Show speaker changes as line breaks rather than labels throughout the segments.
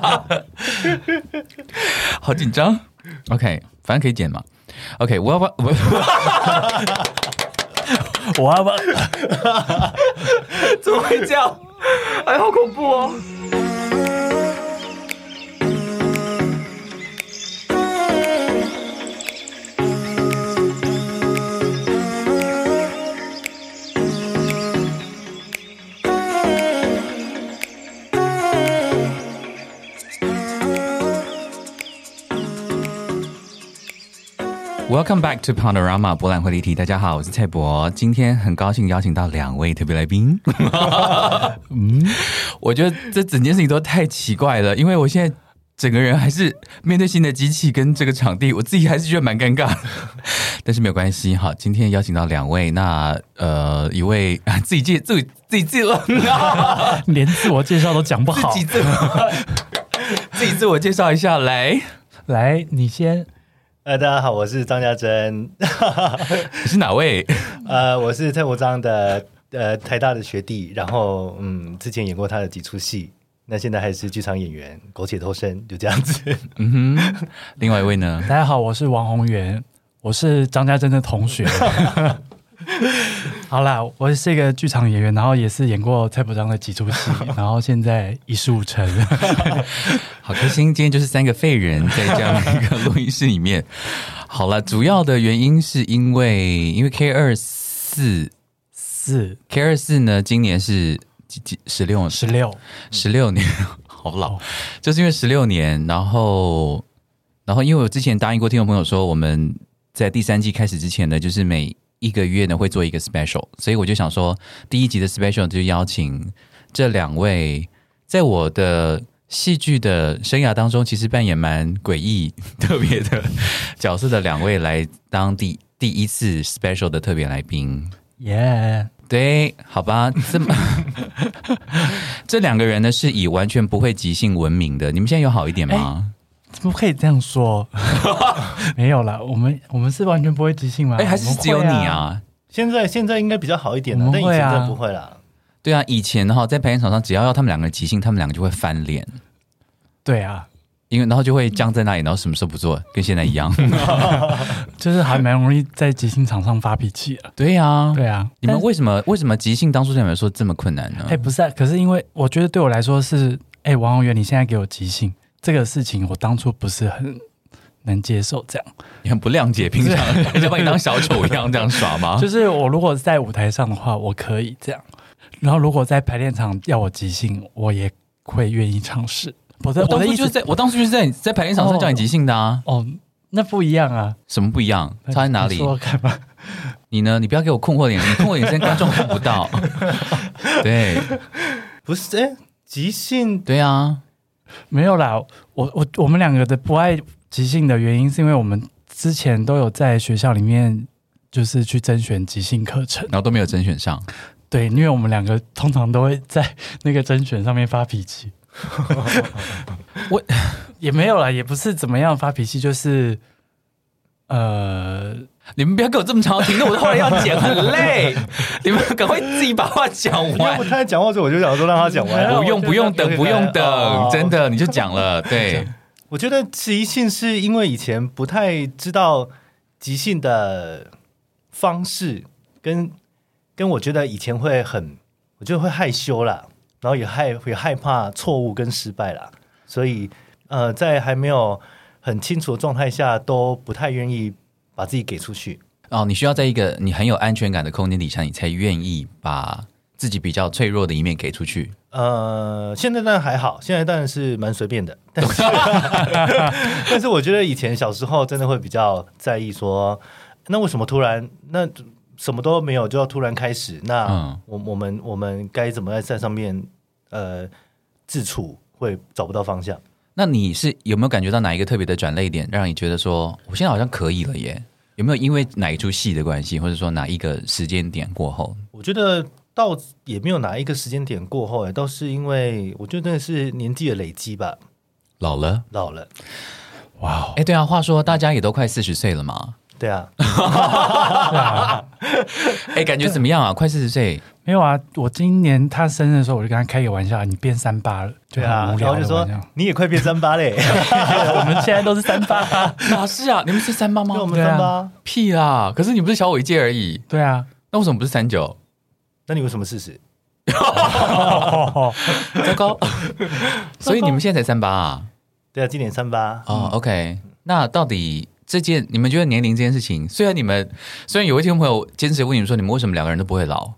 好紧张。OK，反正可以剪嘛。OK，我要不我
我要不
怎么会这样？哎，好恐怖哦！Welcome back to Panorama 博览会立体。大家好，我是蔡博。今天很高兴邀请到两位特别来宾。嗯，我觉得这整件事情都太奇怪了，因为我现在整个人还是面对新的机器跟这个场地，我自己还是觉得蛮尴尬的。但是没有关系，好，今天邀请到两位，那呃，一位啊 自己介自己自己自我
连自我介绍都讲不好
自？己自我自己自我介绍一下，来，
来，你先。
呃，大家好，我是张家珍，
你是哪位？
呃，我是蔡国章的呃台大的学弟，然后嗯，之前演过他的几出戏，那现在还是剧场演员，苟且偷生，就这样子。
嗯哼，另外一位呢？
大家好，我是王宏源，我是张家珍的同学。好啦，我是一个剧场演员，然后也是演过蔡伯章的几出戏，然后现在一事无成。
好开心，今天就是三个废人在这样的一个录音室里面。好了，主要的原因是因为因为 K 二四
四。
K 二四呢，今年是几几十六？
十六，
十六年，好老，就是因为十六年，然后然后因为我之前答应过听众朋友说，我们在第三季开始之前呢，就是每一个月呢会做一个 special，所以我就想说，第一集的 special 就邀请这两位在我的戏剧的生涯当中，其实扮演蛮诡异、特别的 角色的两位来当第第一次 special 的特别来宾。
耶！
对，好吧，这么 这两个人呢是以完全不会即兴闻名的。你们现在有好一点吗？
怎么可以这样说？没有啦，我们我们是完全不会即兴吗？
哎、还是只有你？啊？
现在现在应该比较好一点了，
我们会啊
但以前真不会啦。
对啊，以前哈在排练场上，只要要他们两个即兴，他们两个就会翻脸，
对啊，
因为然后就会僵在那里，然后什么事都不做，跟现在一样。
就是还蛮容易在即兴场上发脾气的。
对啊、
对啊，
你们为什么为什么即兴当初对你们说这么困难呢？
哎、不是、啊，可是因为我觉得对我来说是，哎、王宏源，你现在给我即兴这个事情，我当初不是很能接受。这样，
你很不谅解，平常 人家把你当小丑一样这样耍吗？
就是我如果在舞台上的话，我可以这样；然后如果在排练场要我即兴，我也会愿意尝试。我的
我
我的意思
当初就是在我当初就是在在排练场上叫你即兴的啊，
哦，那不一样啊，
什么不一样？差在哪里
你？说说看吧。
你呢？你不要给我困惑脸，你困惑脸现在观众看不到。对
不是，哎，即兴
对啊，
没有啦，我我我们两个的不爱即兴的原因，是因为我们之前都有在学校里面就是去甄选即兴课程。
然后都没有甄选上。
对，因为我们两个通常都会在那个甄选上面发脾气。
我
也没有啦，也不是怎么样发脾气，就是呃，
你们不要给我这么长的停顿，我后来要剪，很累。你们赶快自己把话讲完
我。他在讲话的时候，我就想说让他讲完。
不用不用等，不用等，
哦
真的你就讲了。对，
我觉得即兴是因为以前不太知道即兴的方式，跟跟我觉得以前会很，我觉得会害羞啦，然后也害也害怕错误跟失败啦，所以呃，在还没有很清楚的状态下，都不太愿意把自己给出去。
哦，你需要在一个你很有安全感的空间底下，你才愿意把自己比较脆弱的一面给出去。
呃，现在当然还好，现在当然是蛮随便的，但是 但是我觉得以前小时候真的会比较在意说，那为什么突然那什么都没有就要突然开始？那
嗯
我我们我们该怎么在在上面呃自处会找不到方向？
那你是有没有感觉到哪一个特别的转泪点，让你觉得说，我现在好像可以了耶？有没有因为哪一出戏的关系，或者说哪一个时间点过后？
我觉得到也没有哪一个时间点过后，哎，倒是因为我觉得是年纪的累积吧，
老了？
老了。
哇哦，
哎，对啊，话说大家也都快四十岁了嘛，
对啊，
对啊，
哎，感觉怎么样啊？快四十岁，
没有啊，我今年他生日的时候，我就跟他开个玩笑，你变三八了，就
对啊然后就说。你也快变三八嘞，
我们现在都是三八，
哪 是啊？你们是三八吗
我？们
对啊
三八，
屁啦！可是你不是小我一届而已，
对啊，
那为什么不是三九？
那你为什么四十？
糟糕！所以你们现在才三八啊？
对啊，今年三八，
哦，OK。那到底这件你们觉得年龄这件事情，虽然你们虽然有位听众朋友坚持问你们说你们为什么两个人都不会老，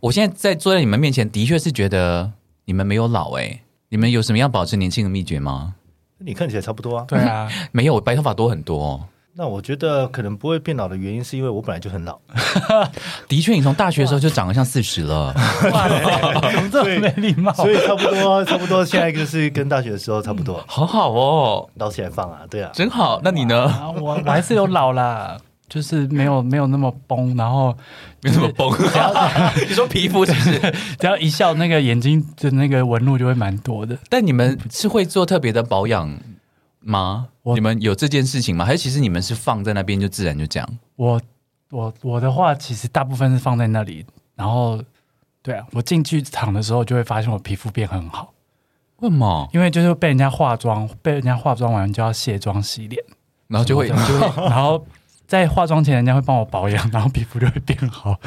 我现在在坐在你们面前，的确是觉得你们没有老哎、你们有什么要保持年轻的秘诀吗？
你看起来差不多啊。
对啊，
没有，我白头发多很多、哦。
那我觉得可能不会变老的原因，是因为我本来就很老。
的确，你从大学的时候就长得像四十了。
这么没礼貌？
所以差不多，差不多，现在就是跟大学的时候差不多，
好好哦，
老起来放啊，对啊，
真好。那你呢？
啊我我还是有老啦，就是没有没有那么崩，然后
没那么崩。你说皮肤是不是？
只要一笑，那个眼睛的那个纹路就会蛮多的。
但你们是会做特别的保养吗？你们有这件事情吗？还是其实你们是放在那边就自然就这样？
我我我的话，其实大部分是放在那里，然后对啊，我进剧场的时候就会发现我皮肤变很好，
为什么？
因为就是被人家化妆，被人家化妆完就要卸妆洗脸，
然后就会就会
然后在化妆前人家会帮我保养，然后皮肤就会变好。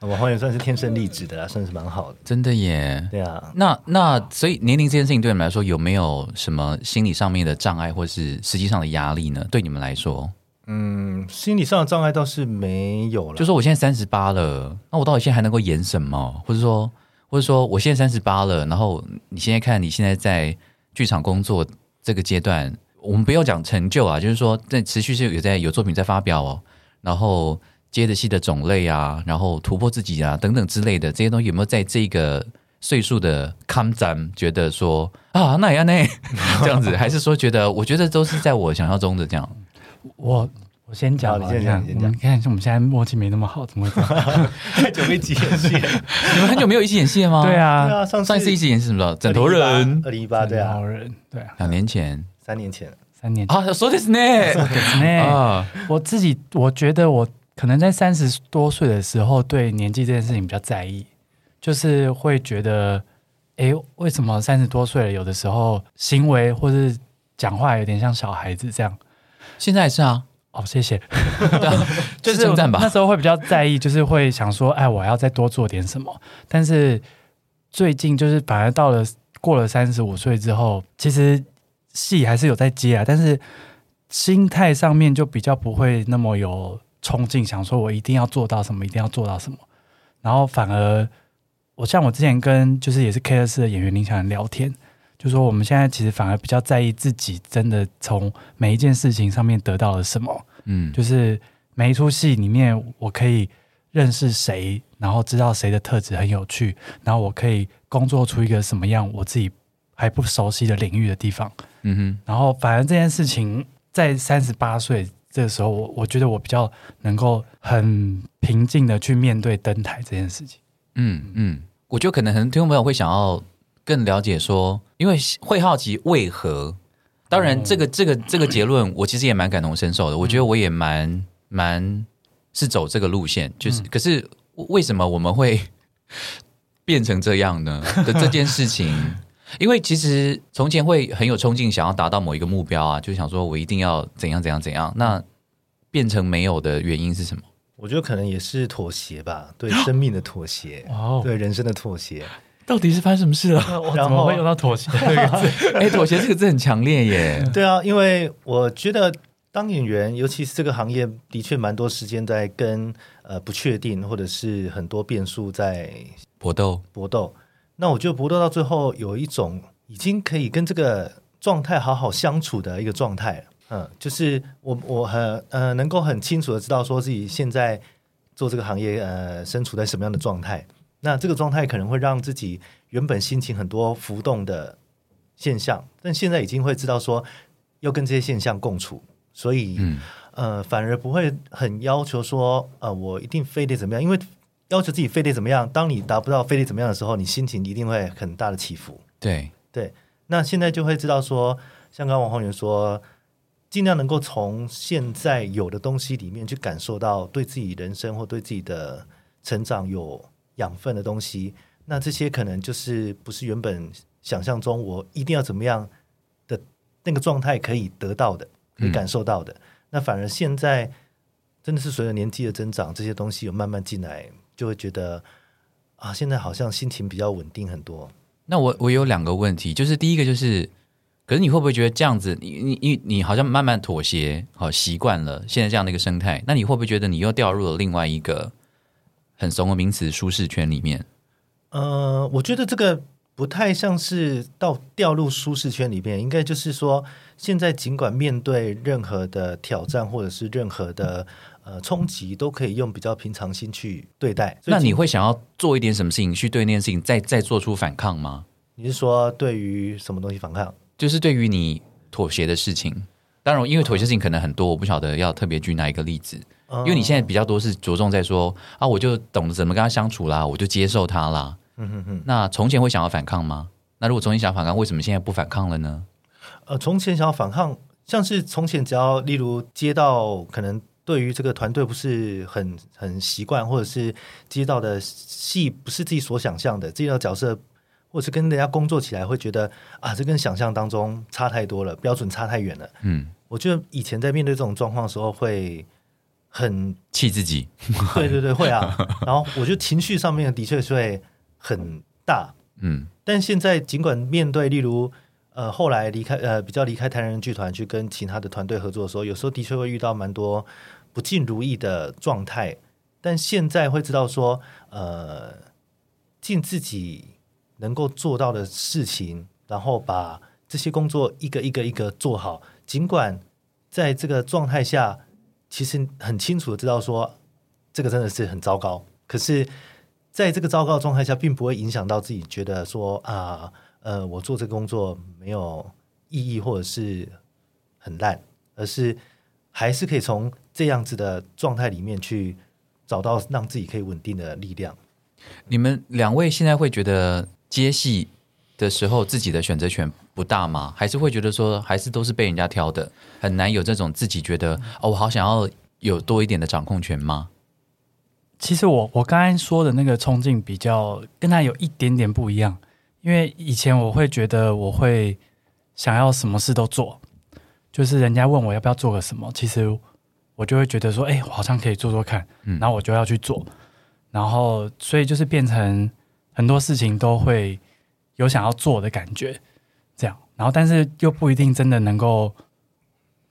我好像算是天生丽质的啦，算是蛮好的。
真的耶。
对啊，
那那所以年龄这件事情对你们来说有没有什么心理上面的障碍，或是实际上的压力呢？对你们来说，
嗯，心理上的障碍倒是没有了。
就说我现在三十八了，那我到底现在还能够演什么？或者说，或者说我现在三十八了，然后你现在看你现在在剧场工作这个阶段，我们不要讲成就啊，就是说在持续是有在有作品在发表哦，然后接的戏的种类啊，然后突破自己啊等等之类的这些东西，有没有在这个岁数的康展觉得说啊那也那 这样子，还是说觉得我觉得都是在我想象中的这样？
我我先讲吧，
好你先讲你先讲
我们看我们现在默契没那么好，怎么会这样？
太久没一起演戏了。
你们很久没有一起演戏了吗？
对，啊，
对啊，上
上一次一起演是什么时候？枕头人，
二零一八，对啊
好，人对啊，
两年前
三年前。
三年前
啊，说的是呢
呢。
啊，
我自己我觉得我可能在三十多岁的时候，对年纪这件事情比较在意，就是会觉得，哎，为什么三十多岁了，有的时候行为或是讲话有点像小孩子这样？
现在也是啊，
哦，谢谢。就是那时候会比较在意，就是会想说，哎，我要再多做点什么。但是最近就是反而到了过了三十五岁之后，其实戏还是有在接啊，但是心态上面就比较不会那么有冲劲，想说我一定要做到什么，一定要做到什么。然后反而我像我之前跟就是也是 K 二四的演员林强人聊天，就说我们现在其实反而比较在意自己真的从每一件事情上面得到了什么。
嗯，
就是每一出戏里面，我可以认识谁，然后知道谁的特质很有趣，然后我可以工作出一个什么样我自己还不熟悉的领域的地方。
嗯哼，
然后，反而这件事情在三十八岁这个时候，我我觉得我比较能够很平静的去面对登台这件事情。
嗯嗯，我觉得可能很多听众朋友会想要更了解说，因为会好奇为何。当然，这个这个这个结论，我其实也蛮感同身受的。我觉得我也蛮蛮是走这个路线，就是、可是为什么我们会 变成这样呢？的这件事情，因为其实从前会很有冲劲，想要达到某一个目标啊，就想说我一定要怎样怎样怎样。那变成没有的原因是什么？
我觉得可能也是妥协吧，对 生命的妥协，
哦，
对人生的妥协。
到底是发生什么事了？
我
然后
怎么会用到妥协这个字？
哎、妥协这个字很强烈耶。
对啊，因为我觉得当演员，尤其是这个行业，的确蛮多时间在跟呃不确定或者是很多变数在
搏斗，
搏斗。那我觉得搏斗到最后有一种已经可以跟这个状态好好相处的一个状态了。嗯，就是我我很呃能够很清楚的知道说自己现在做这个行业呃身处在什么样的状态。那这个状态可能会让自己原本心情很多浮动的现象，但现在已经会知道说要跟这些现象共处，所以、
嗯
呃反而不会很要求说呃我一定非得怎么样，因为要求自己非得怎么样，当你达不到非得怎么样的时候，你心情一定会很大的起伏。
对，
对，那现在就会知道说，像刚刚王宏源说，尽量能够从现在有的东西里面去感受到对自己人生或对自己的成长有养分的东西。那这些可能就是不是原本想象中我一定要怎么样的那个状态可以得到的，可以感受到的。那反而现在真的是随着年纪的增长，这些东西有慢慢进来，就会觉得啊，现在好像心情比较稳定很多。
那我我有两个问题，就是第一个就是，可是你会不会觉得这样子，你你你你好像慢慢妥协，好习惯了现在这样的一个生态，那你会不会觉得你又掉入了另外一个很怂的名词舒适圈里面？
呃，我觉得这个不太像是到掉入舒适圈里面，应该就是说，现在尽管面对任何的挑战或者是任何的呃冲击，都可以用比较平常心去对待。
那你
尽
会想要做一点什么事情去对那件事情再再做出反抗吗？
你是说对于什么东西反抗？
就是对于你妥协的事情，当然，因为妥协事情可能很多，我不晓得要特别举哪一个例子。因为你现在比较多是着重在说啊，我就懂得怎么跟他相处啦，我就接受他啦。
嗯哼哼，
那从前会想要反抗吗？那如果从前想反抗，为什么现在不反抗了呢？
呃，从前想要反抗，像是从前只要例如接到可能对于这个团队不是很很习惯，或者是接到的戏不是自己所想象的，接到角色或者是跟人家工作起来会觉得啊，这跟想象当中差太多了，标准差太远了。
嗯，
我觉得以前在面对这种状况的时候会很
气自己。
对对对会啊，然后我觉得情绪上面的确是会很大，
嗯
但现在尽管面对，例如呃后来离开呃比较离开台人剧团去跟其他的团队合作的时候，有时候的确会遇到蛮多不尽如意的状态，但现在会知道说呃尽自己能够做到的事情，然后把这些工作一个一个一个做好，尽管在这个状态下，其实很清楚的知道说这个真的是很糟糕，可是。在这个糟糕的状态下，并不会影响到自己觉得说啊，我做这个工作没有意义或者是很烂，而是还是可以从这样子的状态里面去找到让自己可以稳定的力量。
你们两位现在会觉得接戏的时候自己的选择权不大吗？还是会觉得说还是都是被人家挑的，很难有这种自己觉得哦，我好想要有多一点的掌控权吗？
其实我我刚才说的那个冲劲比较跟他有一点点不一样，因为以前我会觉得我会想要什么事都做，就是人家问我要不要做个什么，其实我就会觉得说，哎、我好像可以做做看，
嗯
然后我就要去做，然后所以就是变成很多事情都会有想要做的感觉，这样，然后但是又不一定真的能够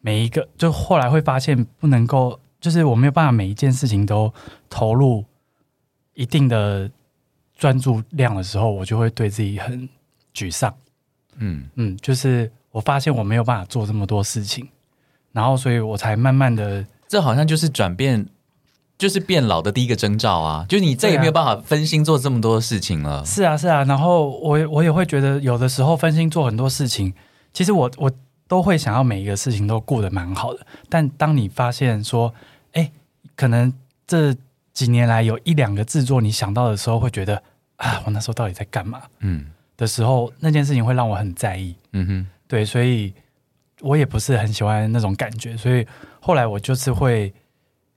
每一个，就后来会发现不能够，就是我没有办法每一件事情都投入一定的专注量的时候，我就会对自己很沮丧。
嗯，
嗯，就是我发现我没有办法做这么多事情，然后所以我才慢慢的，
这好像就是转变，就是变老的第一个征兆啊！就是你再也没有办法分心做这么多事情了。
是啊是啊，然后我也我也会觉得有的时候分心做很多事情，其实我我都会想要每一个事情都过得蛮好的，但当你发现说，哎，可能这几年来有一两个制作你想到的时候，会觉得啊，我那时候到底在干嘛？
嗯。
的时候，那件事情会让我很在意。
嗯哼，
对，所以我也不是很喜欢那种感觉，所以后来我就是会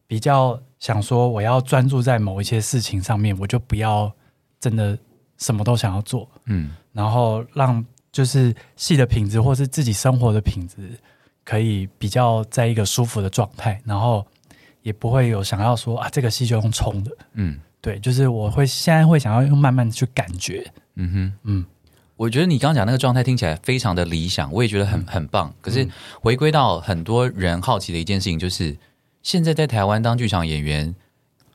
比较想说，我要专注在某一些事情上面，我就不要真的什么都想要做，
嗯。
然后让就是戏的品质或是自己生活的品质可以比较在一个舒服的状态，然后也不会有想要说啊这个戏就用冲的，
嗯
对，就是我会现在会想要用慢慢的去感觉，
嗯哼。
嗯，
我觉得你刚刚讲那个状态听起来非常的理想，我也觉得很很棒。可是回归到很多人好奇的一件事情，就是现在在台湾当剧场演员，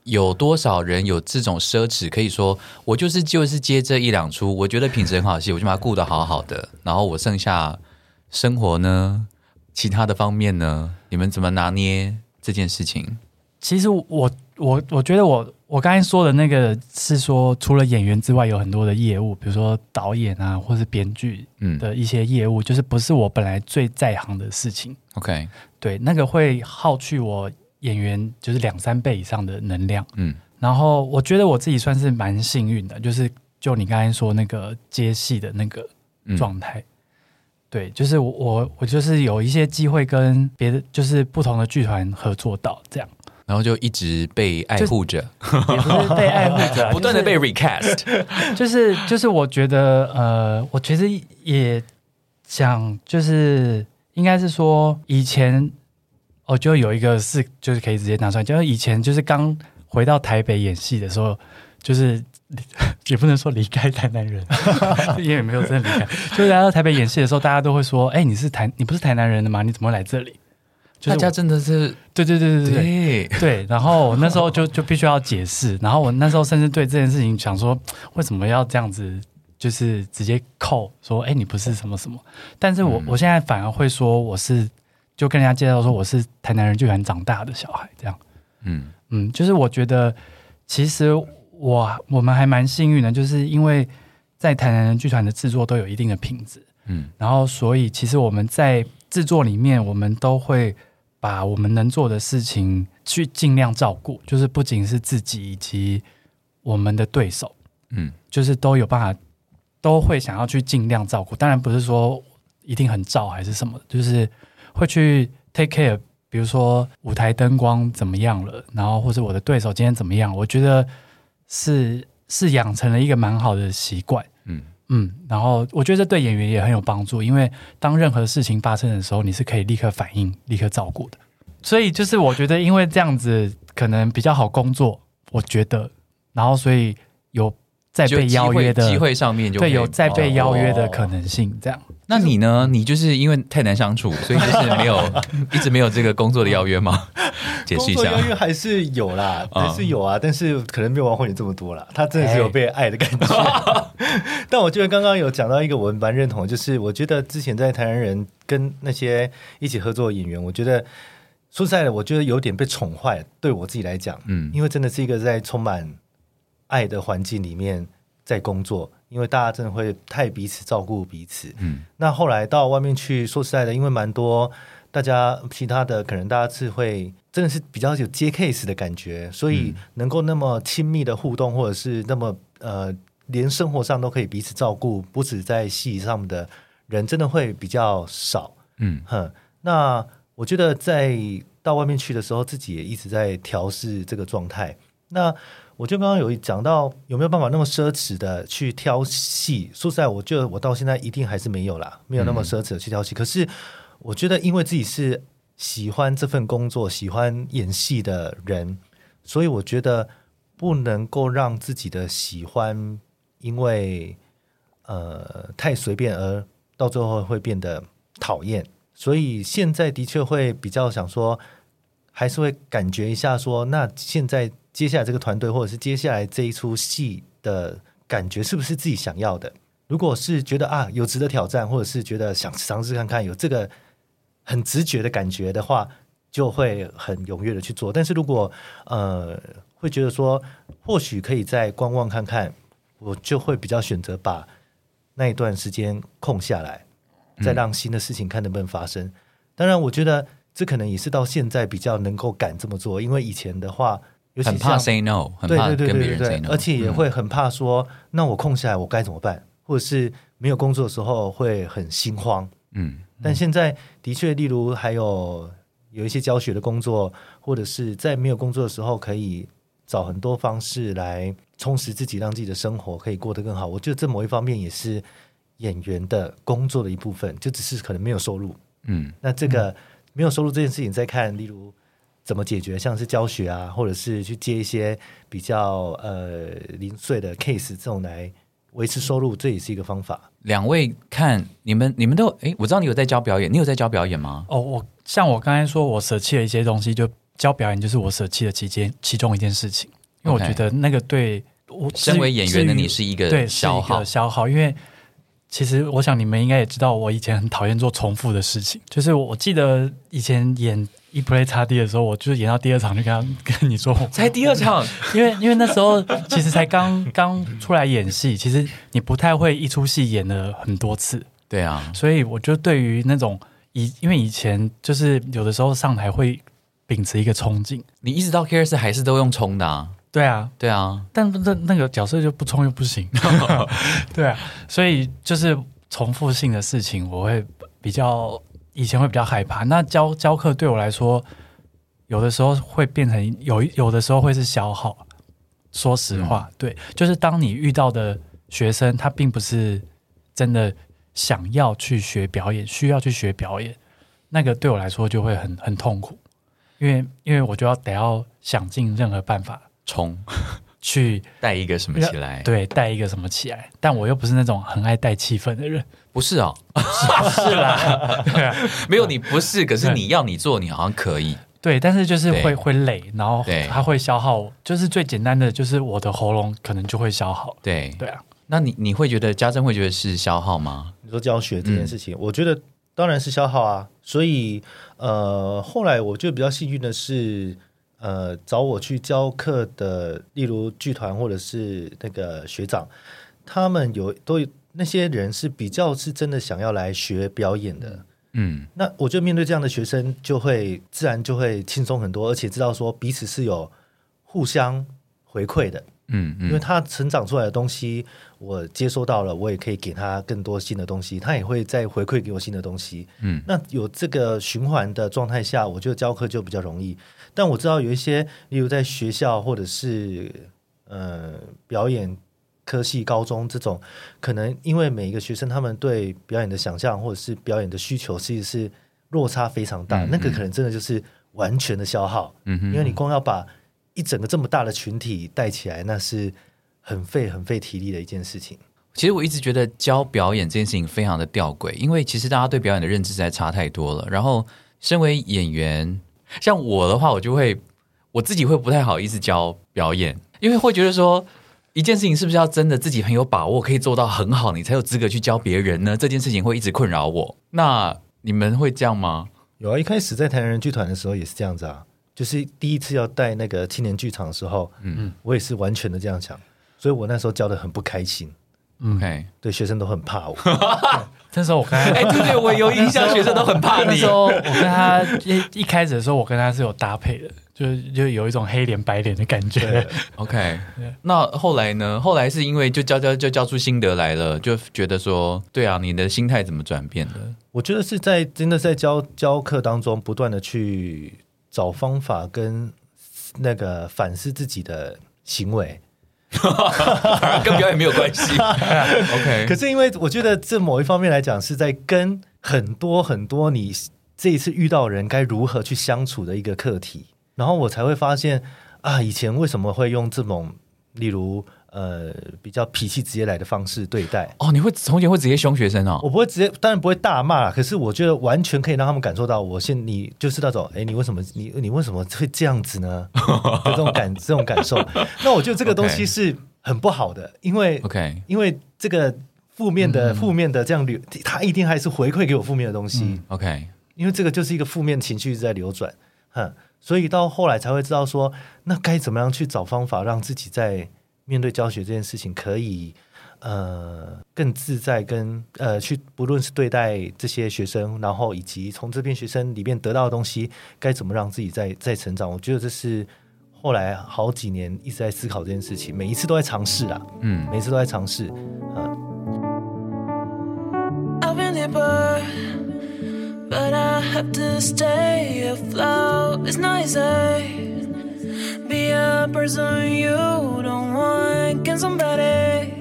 有多少人有这种奢侈，可以说我就是就是接这一两出，我觉得品质很好戏，我就把它顾得好好的，然后我剩下生活呢，其他的方面呢，你们怎么拿捏这件事情？
其实我我我觉得我我刚才说的那个是说，除了演员之外，有很多的业务，比如说导演啊，或是编剧
嗯
的一些业务，就是不是我本来最在行的事情。
，OK，
对，那个会耗去我演员就是两三倍以上的能量。
嗯
然后我觉得我自己算是蛮幸运的，就是就你刚才说那个接戏的那个
嗯
状态。对，就是我我我就是有一些机会跟别的就是不同的剧团合作到这样，
然后就一直被爱护着，
也不是被爱护着啊，
不断的被 recast。
就是就是我觉得呃，我其实也想就是应该是说以前哦，就有一个是就是可以直接拿出来，就是以前就是刚回到台北演戏的时候，就是也不能说离开台南人，因为没有真的离开，就是来到台北演戏的时候，大家都会说，哎、你是台你不是台南人的吗？你怎么来这里？就是
大家真的是
对对对对对对。然后我那时候就就必须要解释，然后我那时候甚至对这件事情想说，为什么要这样子，就是直接扣说，哎，你不是什么什么？但是我、
嗯。
我现在反而会说，我是就跟人家介绍说我是台南人剧团长大的小孩，这样，
嗯。
嗯，就是我觉得其实我我们还蛮幸运的，就是因为在台南人剧团的制作都有一定的品质，
嗯。
然后所以其实我们在制作里面，我们都会把我们能做的事情去尽量照顾，就是不仅是自己以及我们的对手，
嗯
就是都有办法，都会想要去尽量照顾。当然不是说一定很照还是什么，就是会去 take care。比如说舞台灯光怎么样了，然后或者我的对手今天怎么样，我觉得是是养成了一个蛮好的习惯。
嗯
嗯，然后我觉得这对演员也很有帮助，因为当任何事情发生的时候，你是可以立刻反应、立刻照顾的。所以就是我觉得，因为这样子可能比较好工作，我觉得，然后所以有再被邀约的
机会上面就
对，有再被邀约的
哦
可能性，这样。
那你呢？你就是因为太难相处，所以就是没有 一直没有这个工作的邀约吗？解释一下
工作。邀约还是有啦，
嗯
还是有啊，但是可能没有王慧你这么多啦。他真的是有被爱的感觉。但我觉得刚刚有讲到一个我蛮认同的，就是我觉得之前在台湾人跟那些一起合作的演员，我觉得说实在的，我觉得有点被宠坏。对我自己来讲，
嗯
因为真的是一个在充满爱的环境里面在工作，因为大家真的会太彼此照顾彼此。
嗯
那后来到外面去，说实在的，因为蛮多大家其他的可能大家是会真的是比较有接 case 的感觉，所以能够那么亲密的互动，或者是那么呃，连生活上都可以彼此照顾，不止在戏上的人，真的会比较少。
嗯
哼，那我觉得在到外面去的时候，自己也一直在调试这个状态。那我就刚刚有讲到，有没有办法那么奢侈的去挑戏？说实在，我觉得我到现在一定还是没有啦，没有那么奢侈的去挑戏。可是我觉得，因为自己是喜欢这份工作、喜欢演戏的人，所以我觉得不能够让自己的喜欢因为呃太随便而到最后会变得讨厌。所以现在的确会比较想说，还是会感觉一下说，那现在接下来这个团队或者是接下来这一出戏的感觉是不是自己想要的？如果是觉得啊有值得挑战，或者是觉得想尝试看看有这个很直觉的感觉的话，就会很踊跃的去做。但是如果呃会觉得说，或许可以再观望看看，我就会比较选择把那一段时间空下来，再让新的事情看能不能发生。当然，我觉得这可能也是到现在比较能够敢这么做，因为以前的话，尤其
很怕 say no，很怕跟别人
对对
say
对
，no，
而且也会很怕说，那我空下来我该怎么办？或者是没有工作的时候会很心慌。
嗯
但现在的确，例如还有有一些教学的工作，或者是在没有工作的时候，可以找很多方式来充实自己，让自己的生活可以过得更好。我觉得这某一方面也是演员的工作的一部分，就只是可能没有收入。
嗯
那这个没有收入这件事情，再看，例如怎么解决，像是教学啊，或者是去接一些比较呃零碎的 case 这种来维持收入，这也是一个方法。
两位看你们，你们都诶，我知道你有在教表演，你有在教表演吗？
哦，我像我刚才说，我舍弃了一些东西，就教表演，就是我舍弃的其间其中一件事情，因为我觉得那个对我
身为演员的你是一个
对
消耗，
消耗，因为其实我想你们应该也知道，我以前很讨厌做重复的事情。就是我记得以前演一 play 叉 D 的时候，我就是演到第二场就跟他 跟你说，
才第二场，
因为因为那时候其实才刚刚出来演戏，其实你不太会一出戏演了很多次，
对啊，
所以我就对于那种以因为以前就是有的时候上台会秉持一个冲劲，
你一直到 K 二四还是都用冲的啊，
对啊，
对啊，
但那那个角色就不冲又不行，对啊，所以就是重复性的事情，我会比较以前会比较害怕。那教教课对我来说，有的时候会变成有有的时候会是消耗。说实话，对，就是当你遇到的学生，他并不是真的想要去学表演，需要去学表演，那个对我来说就会很很痛苦，因为因为我就要得要想尽任何办法
冲
去
带一个什么起来？
对，带一个什么起来？但我又不是那种很爱带气氛的人，
不是哦，
是啦，对啊，
没有你不是，可是你要你做，你好像可以。
对，但是就是
对
会会累，然后它会消耗，就是最简单的，就是我的喉咙可能就会消耗。
对，
对啊，
那你你会觉得家珍会觉得是消耗吗？
你说教学这件事情，我觉得当然是消耗啊。所以呃，后来我觉得比较幸运的是，呃，找我去教课的，例如剧团或者是那个学长，他们有都有那些人是比较是真的想要来学表演的。
嗯
那我觉得面对这样的学生，就会自然就会轻松很多，而且知道说彼此是有互相回馈的。
嗯嗯，
因为他成长出来的东西，我接收到了，我也可以给他更多新的东西，他也会再回馈给我新的东西。
嗯
那有这个循环的状态下，我觉得教课就比较容易。但我知道有一些，例如在学校或者是呃表演科系、高中这种，可能因为每一个学生他们对表演的想象或者是表演的需求，其实是落差非常大，
嗯
那个可能真的就是完全的消耗。
嗯哼
因为你光要把一整个这么大的群体带起来，那是很费很费体力的一件事情。
其实我一直觉得教表演这件事情非常的吊诡，因为其实大家对表演的认知实在差太多了。然后，身为演员，像我的话，我就会我自己会不太好意思教表演，因为会觉得说一件事情是不是要真的自己很有把握可以做到很好，你才有资格去教别人呢？这件事情会一直困扰我。那你们会这样吗？
有啊，一开始在台南人剧团的时候也是这样子啊，就是第一次要带那个青年剧场的时候，嗯嗯，我也是完全的这样想，所以我那时候教的很不开心，
OK，
对学生都很怕我。
那时候我跟他，
哎、对对，我有印象，学生都很怕你
那时。候我跟他一一开始的时候，我跟他是有搭配的，就是就有一种黑脸白脸的感觉。
OK，那后来呢？后来是因为就教教就教出心得来了，就觉得说，对啊，你的心态怎么转变的？
我觉得是在真的在教教课当中，不断的去找方法跟那个反思自己的行为。
反 而跟表演没有关系。OK，
可是因为我觉得这某一方面来讲，是在跟很多很多你这一次遇到人该如何去相处的一个课题，然后我才会发现啊，以前为什么会用这种例如呃比较脾气直接来的方式对待。
哦，你会从前会直接凶学生哦？
我不会直接，当然不会大骂啦。可是我觉得完全可以让他们感受到，我现你就是那种，哎，你为什么你你为什么会这样子呢？的 这种感这种感受。那我觉得这个东西是很不好的，因为
OK，
因为这个负面的、负面的这样流，他一定还是回馈给我负面的东西
，OK，
因为这个就是一个负面情绪一直在流转，哼，所以到后来才会知道说，那该怎么样去找方法，让自己在面对教学这件事情可以呃更自在跟，呃去不论是对待这些学生，然后以及从这边学生里面得到的东西，该怎么让自己再再成长，我觉得这是。后来好几年一直在思考这件事情，每一次都在尝试啊，
嗯
每一次都在尝试。
I've been there, but, but I have to stay afloat. It's not easy. Be a person you don't want. Can somebody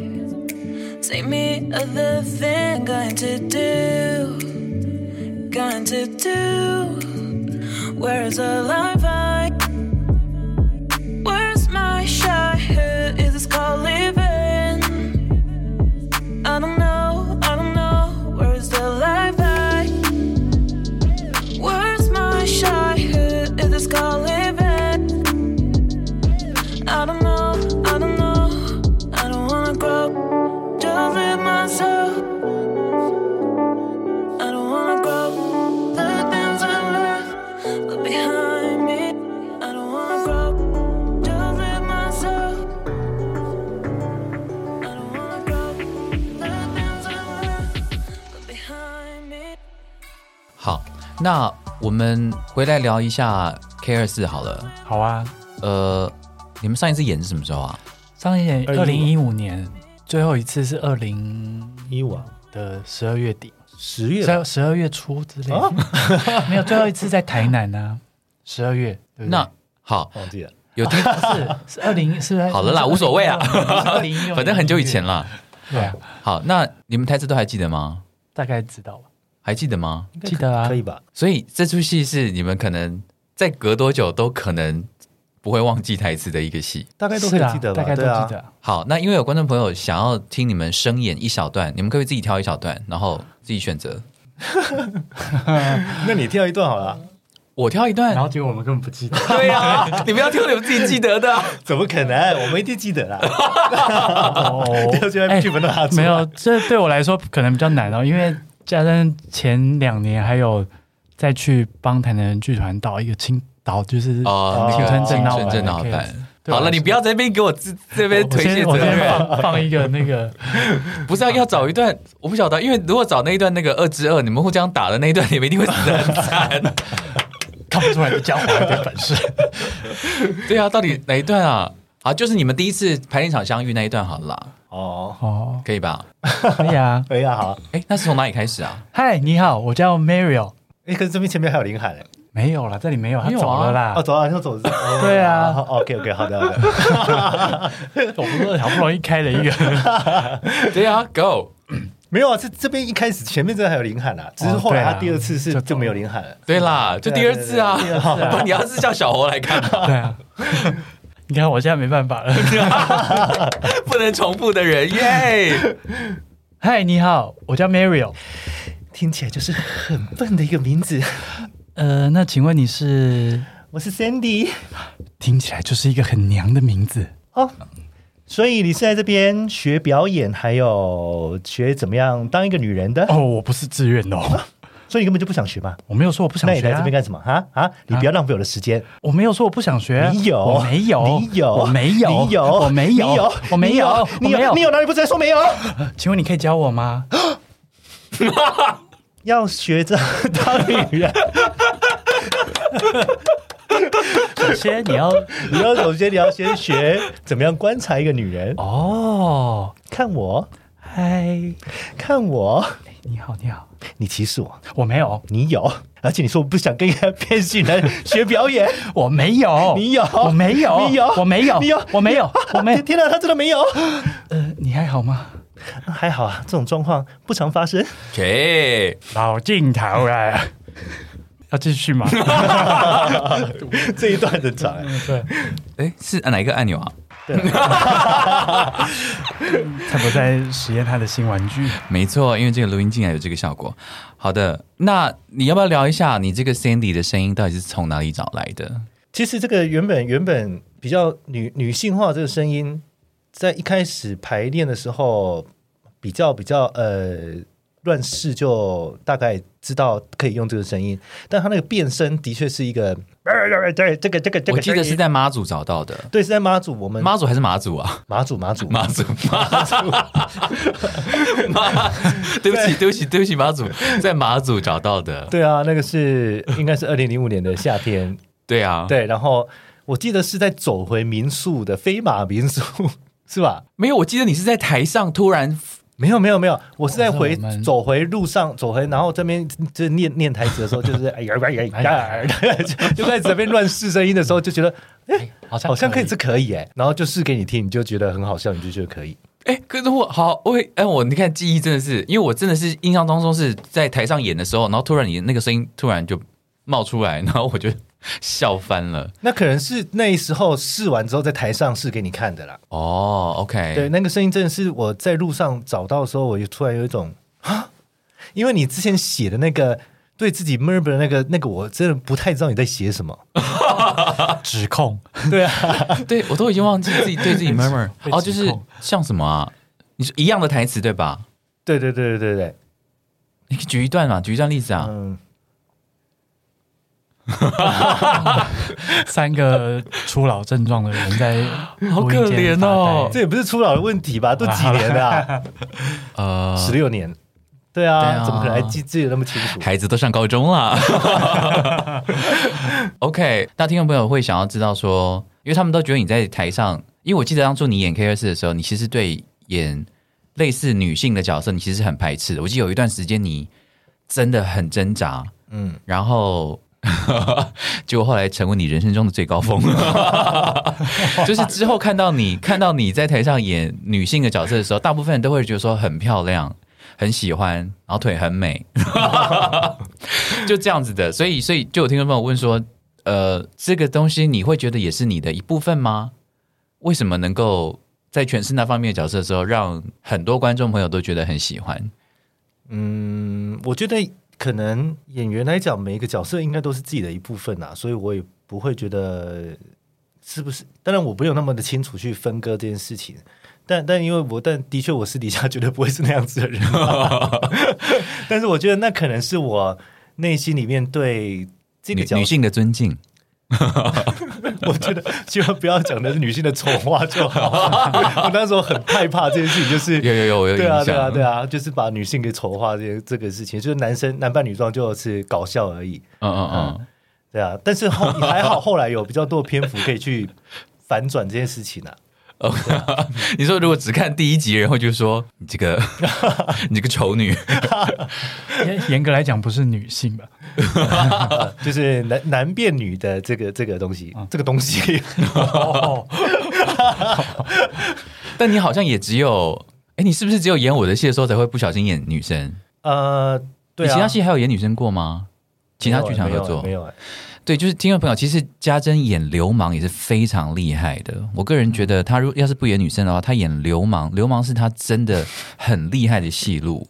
take me other thing? Going to do, going to do. Where is the life I?
那我们回来聊一下 K 二四好了。
好啊，
呃，你们上一次演是什么时候啊？
上一年二零一五年，最后一次是二零
一五啊，
的十二月底，
十月
十二十二月初之类的。没有，最后一次在台南啊，十二月。对对
那好，
忘记了，
有听
不 是是二零是
好了啦无所谓啊
二零一
反正很久以前。了。
对啊，
好，那你们台词都还记得吗？
大概知道吧？
还记得吗？
记得啊
可以吧？
所以这出戏是你们可能在隔多久都可能不会忘记台词的一个戏。
大概都记得吧？
大概都记得。
好，那因为有观众朋友想要听你们声演一小段，你们可不可以自己挑一小段，然后自己选择？
那你挑一段好了。
我挑一段
然，后结果我们根本不记得。
对呀、你们要挑你们自己记得的。
怎么可能？我们一定记得啦。
哦
就现在剧本都拿出来
没有，这对我来说可能比较难哦，因为嘉登前两年还有再去帮台南人剧团导一个青导，就是
哦，
青
个
春正闹
青春正闹
版
版。
对
好了，你不要在那边给我这这边推卸责任，
放放一个那个，
不是啊要要找一段，我不晓得，因为如果找那一段那个二之二，你们互相打的那一段，你们一定会死得很惨。
看不出来就教我一点本事。
对啊，到底哪一段啊？啊，就是你们第一次排练场相遇那一段好了啦，
哦，
哦，
可以吧？
可以啊。
可以啊，好。
哎，那是从哪里开始啊？
嗨，你好，我叫 Mario。
哎，可是这边前面还有林海嘞。
没有啦，这里没有，他
没有啊
走了啦
哦，。走了，就走。
对啊
，OK OK，好的好的。
我不是好不容易开了一个，
对啊，Go。
没有啊，这这边一开始前面真的还有林海啊，只是后来他第二次是
就
就没有林海了。
对啦，就第二次啊，
对对对第二次啊
不然你要是叫小猴来看，
对啊。你看我现在没办法了。
不能重复的人 耶。
嗨，你好，我叫 Mario。
听起来就是很笨的一个名字。
呃，那请问你是？
我是 Sandy
听起来就是一个很娘的名字。
哦，所以你是在这边学表演，还有学怎么样当一个女人的，
哦，我不是自愿的哦，
所以你根本就不想学嘛？
我没有说我不想学、啊
那你来这边。干什么？哈啊！你不要浪费我的时间。
我没有说我不想学，
你有，
我没有，
你有，
我没有，
你有，
我没有，
你有，
我没有，
你有，你。有哪里不对？说没有。
请问你可以教我吗？
要学着当女人，
首先你要
你要首先你要先学怎么样观察一个女人。
哦，
看我，
嗨，
看我，
你好，你好，
你歧视我，
我没有，
你有，而且你说我不想跟一个变性人 学表演，
我没有，
你有，
我没有，
你有，
我没有，
你有，
我没有，我没。有。
天哪，他真的没有。
呃，你还好吗？
还好啊，这种状况不常发生。
OK，
老镜头了，要继续吗？
这一段很长哎，
对，
哎，是按哪一个按钮啊？
他不在实验他的新玩具。
没错，因为这个录音竟然有这个效果。好的，那你要不要聊一下你这个 Sandy 的声音到底是从哪里找来的？
其实这个原本原本比较女女性化这个声音，在一开始排练的时候，比较比较呃乱试，就大概知道可以用这个声音，但他那个变声的确是一个，对这个这个这个，
我记得是在妈祖找到的，
对是在妈祖，我们
妈祖还是马祖啊？
马祖马祖
马祖，马祖，妈，对不起，对不起，对不起，马祖在马祖找到的。
对啊，那个是应该是二零零五年的夏天，
对啊，
对，然后我记得是在走回民宿的飞马民宿，是吧？
没有，我记得你是在台上突然
没有没有没有，我是在回走回路上走回，然后这边就念念台词的时候，就是 哎呀哎呀哎呀，就就在这边乱试声音的时候，就觉得哎，
好像
好像可以这可以哎，然后就试给你听，你就觉得很好笑，你就觉得可以。
哎，可是我好，我会哎，我你看记忆真的是，因为我真的是印象当中是在台上演的时候，然后突然你那个声音突然就冒出来，然后我就笑翻了。
那可能是那时候试完之后在台上试给你看的啦。
哦，OK，
对，那个声音真的是我在路上找到的时候，我就突然有一种啊，因为你之前写的那个对自己 murmur 的那个那个，我真的不太知道你在写什么。
指控，
对啊，
对我都已经忘记自己对自己 murmur 哦，就是像什么啊？你说一样的台词对吧？
对对对对对对，
你可以举一段嘛，举一段例子啊。
嗯，
三个初老症状的人在
好可怜哦
这也不是初老的问题吧？都几年了、啊，
呃，
十六年。对啊，
对啊
怎么可能还记记得那么清楚？
孩子都上高中了。OK，那听众朋友会想要知道说，因为他们都觉得你在台上，因为我记得当初你演 K 二四的时候，你其实对演类似女性的角色，你其实很排斥的。我记得有一段时间你真的很挣扎，
嗯，
然后 结果后来成为你人生中的最高峰，就是之后看到你看到你在台上演女性的角色的时候，大部分人都会觉得说很漂亮。很喜欢，然后腿很美，就这样子的。所以，所以就有听众朋友问说，呃，这个东西你会觉得也是你的一部分吗？为什么能够在诠释那方面的角色的时候，让很多观众朋友都觉得很喜欢？
嗯，我觉得可能演员来讲，每一个角色应该都是自己的一部分啊，所以我也不会觉得是不是。当然，我没有那么的清楚去分割这件事情。但但因为我但的确我私底下绝对不会是那样子的人，但是我觉得那可能是我内心里面对这个
女性的尊敬。
我觉得希望不要讲的是女性的丑话就好。我那时候很害怕这件事情，就是
有有有有
对啊对啊对啊，就是把女性给丑化这这个事情，就是男生男扮女装就是搞笑而已。
嗯嗯嗯，
对啊，但是后还好后来有比较多篇幅可以去反转这件事情啊。
哦，你说如果只看第一集，然后就说你这个 你这个丑女，
严 严格来讲不是女性吧？
就是男男变女的这个这个东西，这个东西。
但你好像也只有，哎，你是不是只有演我的戏的时候才会不小心演女生？
呃，对
你其他戏还有演女生过吗？其他剧场合作
没有？
对，就是听众朋友，其实家珍演流氓也是非常厉害的。我个人觉得，他如要是不演女生的话，他演流氓，流氓是他真的很厉害的戏路。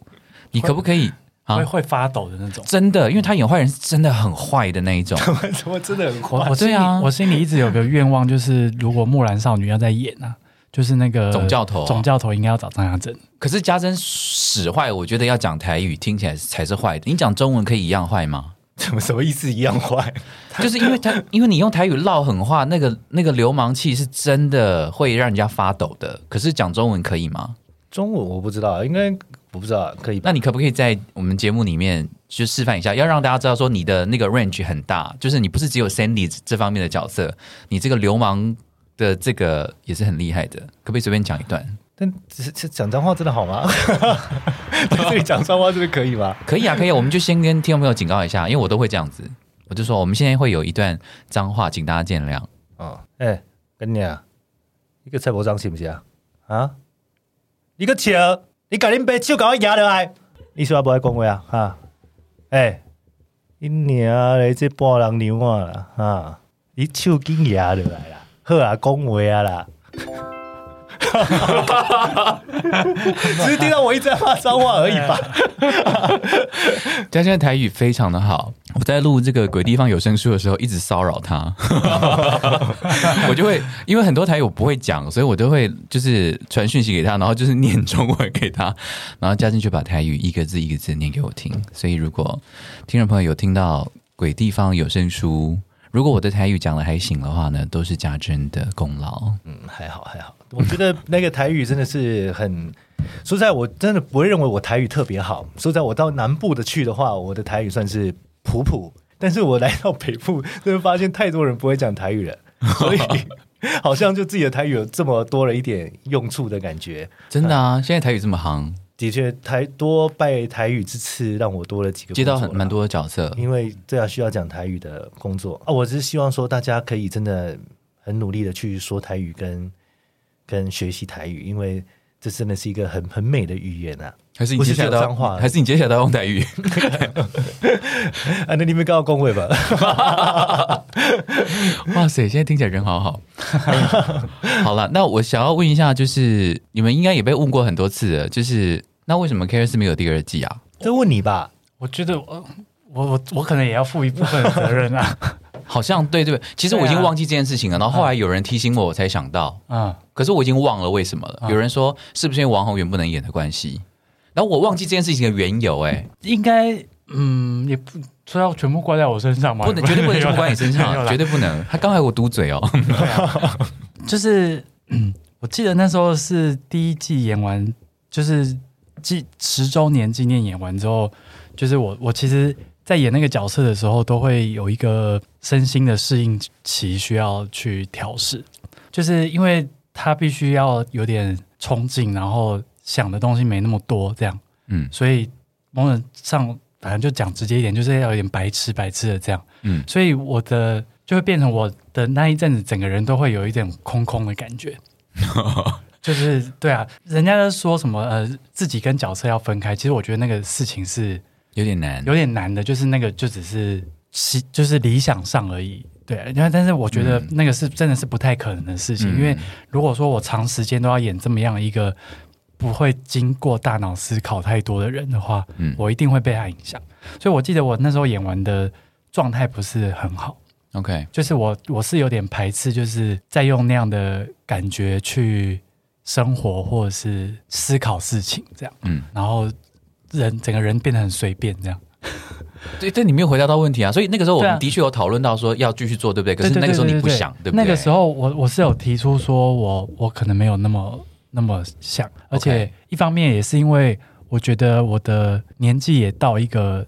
你可不可以
会会发抖的那种？
真的，因为他演坏人是真的很坏的那一种。
怎么真的很坏？
我心里我心里一直有个愿望，就是如果木兰少女要再演啊，就是那个
总教头，
总教头应该要找张家珍。
可是家珍使坏，我觉得要讲台语听起来才是坏的。你讲中文可以一样坏吗？
什么什么意思一样坏？
就是因为他，因为你用台语唠狠话，那个那个流氓气是真的会让人家发抖的。可是讲中文可以吗？
中文我不知道，应该我不知道可以。
那你可不可以在我们节目里面就示范一下，要让大家知道说你的那个 range 很大，就是你不是只有 Sandy 这方面的角色，你这个流氓的这个也是很厉害的。可不可以随便讲一段？
但只是讲脏话真的好吗？在这里讲脏话真的可以吗？
可以啊，可以。我们就先跟听众朋友警告一下，因为我都会这样子，我就说我们现在会有一段脏话，请大家见谅。
哦，哎，跟你啊，一个蔡伯章是不是啊？啊，你个笑，你赶紧把手给我压下来。你说不爱讲话啊？哈，哎，你娘嘞，这半人牛啊啦！哈，你手紧压下来啦，好啊，讲话啊啦。只是听到我一直在骂脏话而已吧。
嘉欣台语非常的好，我在录这个鬼地方有声书的时候，一直骚扰他。我就会因为很多台语我不会讲，所以我都会就是传讯息给他，然后就是念中文给他，然后嘉欣就把台语一个字一个字念给我听。所以如果听众朋友有听到鬼地方有声书，如果我的台语讲的还行的话呢，都是家珍的功劳。
嗯，还好还好。我觉得 那个台语真的是很，说实在，我真的不会认为我台语特别好。说实在，我到南部的去的话，我的台语算是普普。但是我来到北部，真的发现太多人不会讲台语了，所以好像就自己的台语有这么多了一点用处的感觉。
真的啊，现在台语这么行，
的确，台多拜台语之赐，让我多了几个
接到很蛮多的角色，
因为这样需要讲台语的工作啊。我只是希望说，大家可以真的很努力的去说台语跟。跟学习台语，因为这真的是一个很很美的语言啊！
还是你接下来
脏话？
还是你接下来用台语？
啊，那你们刚好恭维吧？
哇塞，现在听起来人好好。好了，那我想要问一下，就是你们应该也被问过很多次了，就是那为什么 K 二四没有第二季啊？
这问你吧，
我觉得我我我我可能也要负一部分责任啊。
好像对对，其实我已经忘记这件事情了。然后后来有人提醒我，我才想到。嗯，可是我已经忘了为什么了。有人说是不是因为王宏源不能演的关系？然后我忘记这件事情的缘由。哎，
应该嗯，也不说要全部怪在我身上吗？
不能，绝对不能全部怪你身上，绝对不能。他刚才我嘟嘴哦，
就是嗯，我记得那时候是第一季演完，就是纪十周年纪念演完之后，就是我我其实。在演那个角色的时候，都会有一个身心的适应期需要去调试，就是因为他必须要有点冲劲，然后想的东西没那么多，这样，
嗯
所以某种上反正就讲直接一点，就是要有点白痴白痴的这样，
嗯
所以我的就会变成我的那一阵子，整个人都会有一点空空的感觉。就是对啊，人家都说什么呃，自己跟角色要分开，其实我觉得那个事情是
有点难。
有点难的，就是那个就只是希就是理想上而已。对，因为但是我觉得
嗯
那个是真的是不太可能的事情，
嗯
因为如果说我长时间都要演这么样一个不会经过大脑思考太多的人的话，
嗯
我一定会被他影响。所以我记得我那时候演完的状态不是很好
，OK，
就是我我是有点排斥，就是在用那样的感觉去生活或者是思考事情这样，
嗯，
然后人整个人变得很随便这样。
对，但你没有回答到问题啊。所以那个时候我们的确有讨论到说要继续做，对不对？可是那个时候你不想，对不对？
那个时候我我是有提出说我我可能没有那么那么像，而且一方面也是因为我觉得我的年纪也到一个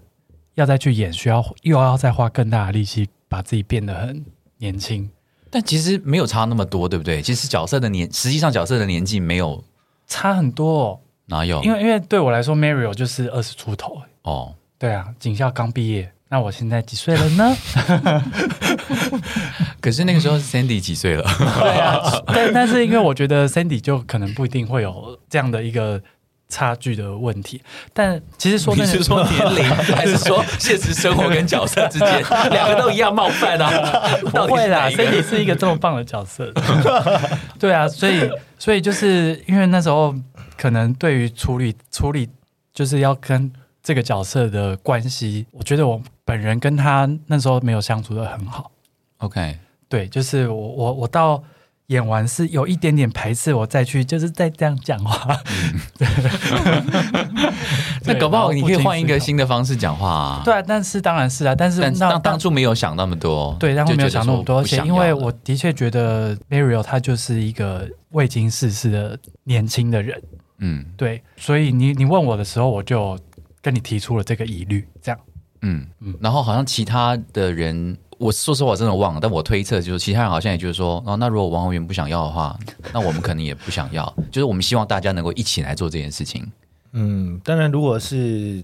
要再去演，需要又要再花更大的力气把自己变得很年轻。
但其实没有差那么多，对不对？其实角色的年，实际上角色的年纪没有
差很多、哦，
哪有？
因为因为对我来说，Mario 就是二十出头，
哦，
对啊，警校刚毕业，那我现在几岁了呢？
可是那个时候 Sandy 几岁了？
对啊，但但是因为我觉得 Sandy 就可能不一定会有这样的一个差距的问题，但其实说
你是说年龄，还是说现实生活跟角色之间两个都一样冒犯啊？到
不会啦，Cindy 是一个这么棒的角色，对啊，所以所以就是因为那时候可能对于处理处理就是要跟这个角色的关系，我觉得我本人跟他那时候没有相处的很好。
OK，
对，就是我我我到演完是有一点点排斥，我再去就是再这样讲话。
那搞不好你可以换一个
新。
的方式讲话啊。
对啊，但是当然是啊，但是
但
那
当当初没有想那么多，
对，然后没有想那么多，因为我的确觉得 Mario 他就是一个未经世事的年轻的人，
嗯
对，所以你你问我的时候，我就跟你提出了这个疑虑，这样。
嗯
嗯
然后好像其他的人，我说实话我真的忘了，但我推测就是其他人好像也就是说，哦，那如果王宏源不想要的话，那我们可能也不想要，就是我们希望大家能够一起来做这件事情。
嗯，当然，如果是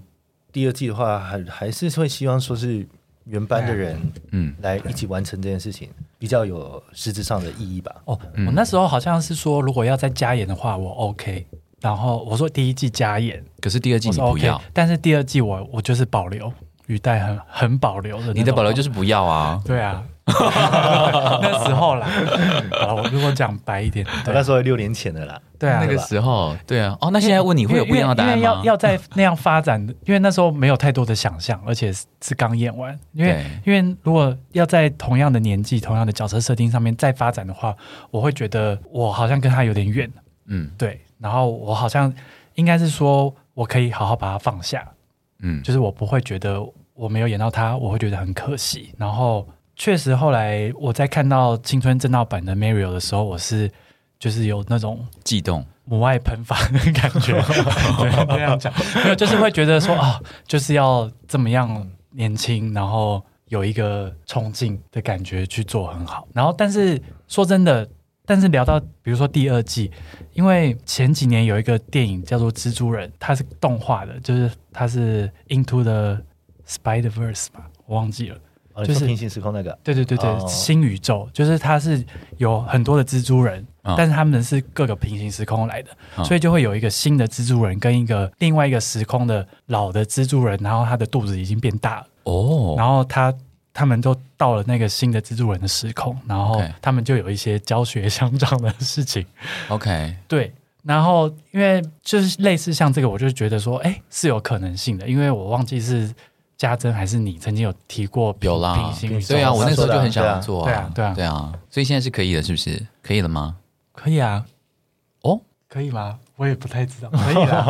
第二季的话，还还是会希望说是原班的人
嗯
来一起完成这件事情，比较有实质上的意义吧。
哦，
嗯
我那时候好像是说，如果要再加演的话，我 OK。然后我说第一季加演，
可是第二季你不
OK，
要，
但是第二季我我就是保留语带很很保留的，
你的保留就是不要啊。
对啊，那时候啦。好，我如果讲白一点，
我
对
那时候六年前的啦，
对啊，
那个时候，对啊，哦，那现在问你会有不一样的答案
因为因为要？要在那样发展，因为那时候没有太多的想象，而且是是刚演完。因为因为如果要在同样的年纪、同样的角色设定上面再发展的话，我会觉得我好像跟他有点远，
嗯
对。然后我好像应该是说我可以好好把它放下，
嗯，
就是我不会觉得我没有演到他，我会觉得很可惜。然后确实后来我在看到青春正道版的 Mario 的时候，我是就是有那种
悸动，
母爱喷发的感觉，对，这样讲，没有，就是会觉得说啊，就是要这么样年轻，然后有一个冲劲的感觉去做很好。然后，但是说真的，但是聊到比如说第二季，因为前几年有一个电影叫做《蜘蛛人》，它是动画的，就是它是 Into the Spider Verse 嘛，我忘记了。
哦，
就是
平行时空那个，
对对对对，
哦。
新宇宙就是它是有很多的蜘蛛人，
嗯
但是他们是各个平行时空来的，
嗯
所以就会有一个新的蜘蛛人跟一个另外一个时空的老的蜘蛛人，然后他的肚子已经变大了，
哦，
然后他他们都到了那个新的蜘蛛人的时空，然后
OK
他们就有一些教学相长的事情
，OK，
对。然后，因为就是类似像这个，我就觉得说，哎，是有可能性的，因为我忘记是家珍还是你曾经有提过平
有啦
平行宇宙
对啊，我那时候就很想做
对啊对啊
对啊，所以现在是可以的，是不是？可以了吗？
可以啊，
哦
可以吗？我也不太知道，可以啦。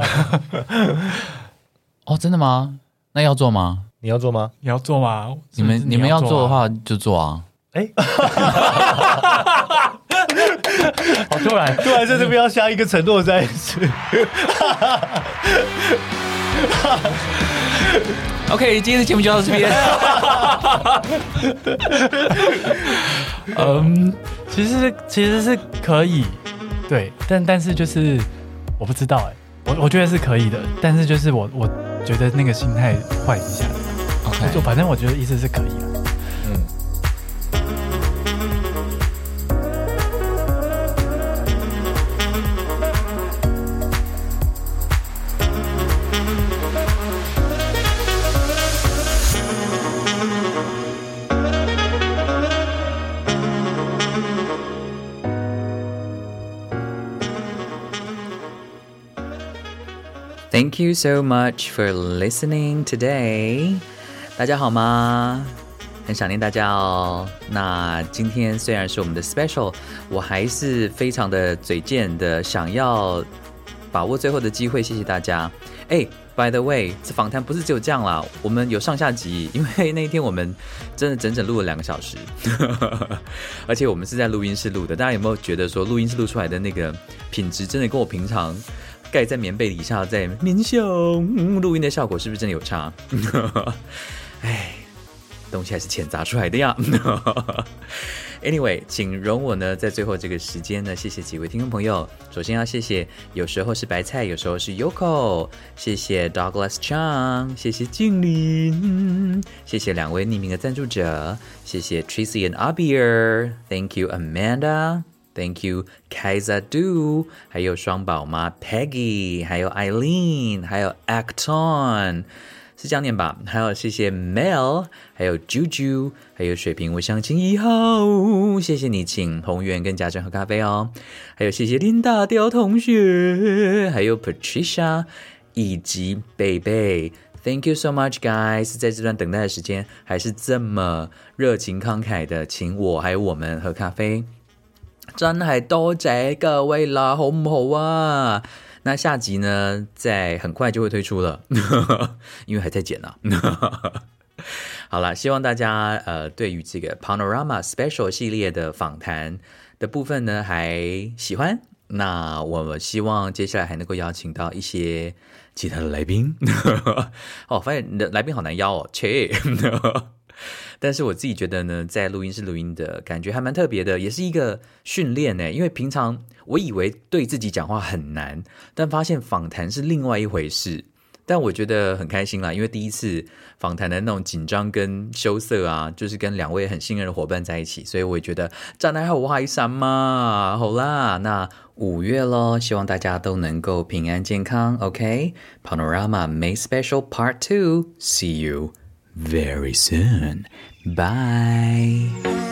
哦，真的吗？那要做吗？
你要做吗？
你要做吗？
你们你们要做的
啊，
话就做啊。
哎，
好突然，
突然在这边要下一个承诺再一次，
OK，今天的节目就到这边。
嗯，其实其实是可以，对，但但是就是我不知道哎、我我觉得是可以的，但是就是我我觉得那个心态换一下，就
OK，
反正我觉得意思是可以的。
嗯，
Thank you so much for listening today。 大家好吗？很想念大家哦。那今天虽然是我们的 special，我还是非常的嘴贱的想要把握最后的机会，谢谢大家。哎，by the way，这访谈不是只有这样啦，我们有上下集，因为那一天我们真的整整录了两个小时，而且我们是在录音室录的。大家有没有觉得说录音室录出来的那个品质真的跟我平常盖在棉被底下在冥想、录音的效果是不是真的有差？哎，东西还是钱砸出来的呀。Anyway，请容我呢，在最后这个时间呢，谢谢几位听众朋友。首先要谢谢，有时候是白菜，有时候是 Yoko，谢谢 Douglas Chang，谢谢静林，谢谢两位匿名的赞助者，谢谢 Tracy and Abir，Thank you Amanda。Thank you, Kaiza Du，还有双宝妈 Peggy，还有 Eileen，还有 Acton，是这样念吧？还有谢谢 Mel，还有 Juju，还有水瓶，我相亲一号，谢谢你请宏源跟家珍喝咖啡哦。还有谢谢林大雕同学，还有 Patricia 以及贝贝。Thank you so much, guys！在这段等待的时间，还是这么热情慷慨的请我还有我们喝咖啡。真係多謝各位啦，好唔好啊？那下集呢，在很快就会推出了，因为还在剪呢、好了，希望大家呃对于这个 Panorama Special 系列的访谈的部分呢还喜欢。那我们希望接下来还能够邀请到一些其他的来宾。哦，发现你的来宾好难邀哦，切。但是我自己觉得呢，在录音室录音的感觉还蛮特别的，也是一个训练呢。因为平常我以为对自己讲话很难，但发现访谈是另外一回事。但我觉得很开心啦，因为第一次访谈的那种紧张跟羞涩啊，就是跟两位很信任的伙伴在一起，所以我也觉得真係好開心嘛。好啦，那五月咯，希望大家都能夠平安健康。OK，Panorama、May Special Part Two，See you very soon. Bye.